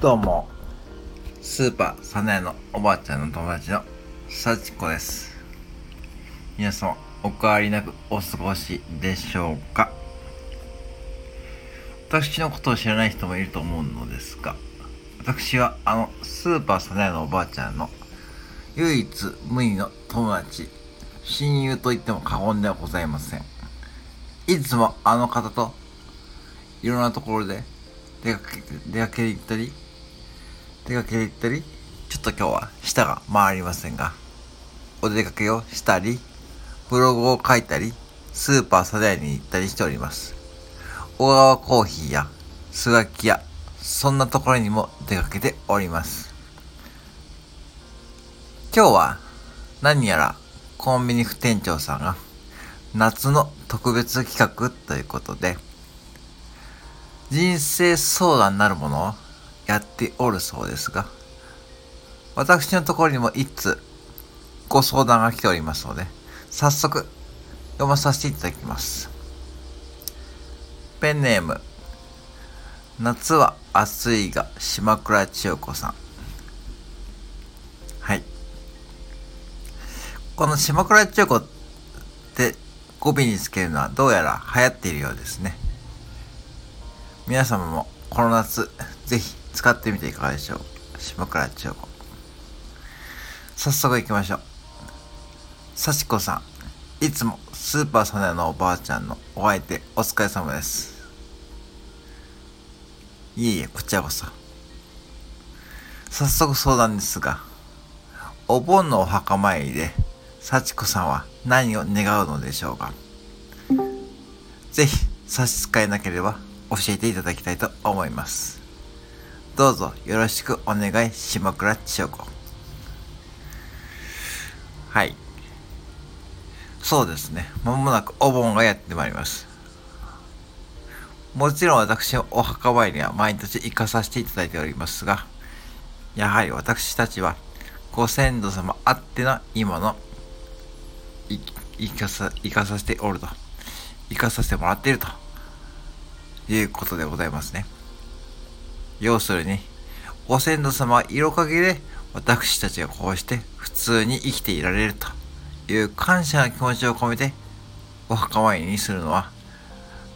どうも、スーパーサネのおばあちゃんの友達の幸子です。皆様、お変わりなくお過ごしでしょうか？私のことを知らない人もいると思うのですが、私はあのスーパーサネのおばあちゃんの唯一無二の友達、親友と言っても過言ではございません。いつもあの方といろんなところで出かけて、出かけて行ったり、出かけて行ったり、ちょっと今日は舌が回りませんが、お出かけをしたり、ブログを書いたり、スーパーサダイに行ったりしております。小川コーヒーや、スガキ屋、そんなところにも出かけております。今日は何やらコンビニ副店長さんが夏の特別企画ということで、人生相談なるものをやっておるそうですが、私のところにも一通ご相談が来ておりますので、早速読まさせていただきます。ペンネーム、夏は暑いが島倉千代子さん。はい。この島倉千代子って語尾につけるのはどうやら流行っているようですね。皆様もこの夏ぜひ使ってみていかがでしょう？島倉千代子。早速行きましょう。幸子さん。いつもスーパーソネのおばあちゃんのお相手お疲れ様です。いえいえこちらこそ。早速相談ですがお盆のお墓参りで幸子さんは何を願うのでしょうか？ぜひ差し支えなければ教えていただきたいと思います。どうぞよろしくお願いしまくらちよこ。はい。そうですね。まもなくお盆がやってまいります。もちろん私はお墓参りは毎年行かさせていただいておりますが、やはり私たちはご先祖様あっての今のい生かさ、生かさせておると。生かさせてもらっていると。いうことでございますね。要するに、ご先祖様は色陰で私たちがこうして普通に生きていられるという感謝の気持ちを込めてお墓参りにするのは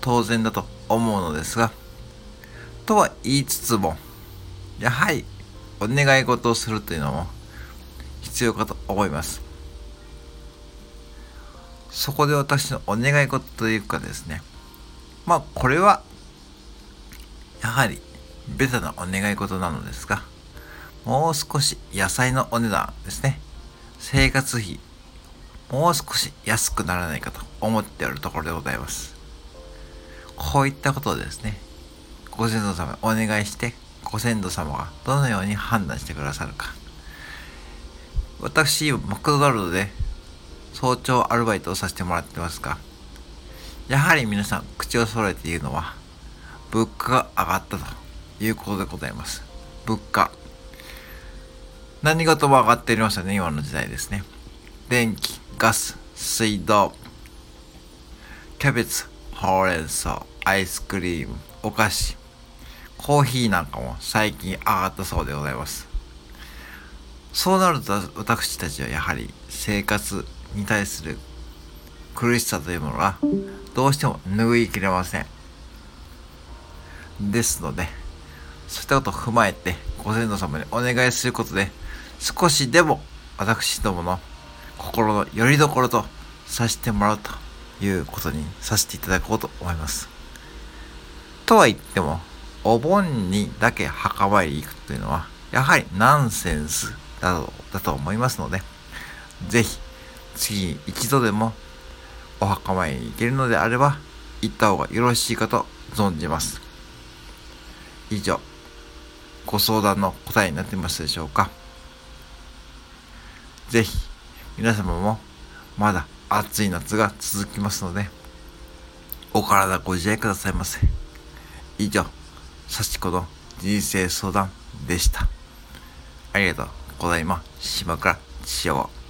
当然だと思うのですが、とは言いつつも、やはりお願い事をするというのも必要かと思います。そこで私のお願い事というかですね、まあこれはやはりベタなお願い事なのですが、もう少し野菜のお値段ですね。生活費、もう少し安くならないかと思っておるところでございます。こういったことをですね、ご先祖様お願いして、ご先祖様がどのように判断してくださるか。私、マクドナルドで早朝アルバイトをさせてもらってますが、やはり皆さん口を揃えて言うのは、物価が上がったということでございます。物価。何事も上がっておりましたね、今の時代ですね。電気、ガス、水道、キャベツ、ほうれん草、アイスクリーム、お菓子、コーヒーなんかも最近上がったそうでございます。そうなると私たちはやはり生活に対する苦しさというものがどうしても拭いきれません。ですので、そういったことを踏まえて、ご先祖様にお願いすることで、少しでも私どもの心の拠り所とさせてもらうということにさせていただこうと思います。とは言っても、お盆にだけ墓参りに行くというのは、やはりナンセンスだとだと思いますので、ぜひ、次に一度でもお墓参りに行けるのであれば、行った方がよろしいかと存じます。以上、ご相談の答えになってますでしょうか。是非、皆様もまだ暑い夏が続きますので、お体ご自愛くださいませ。以上、幸子の人生相談でした。ありがとうございます。島倉千代。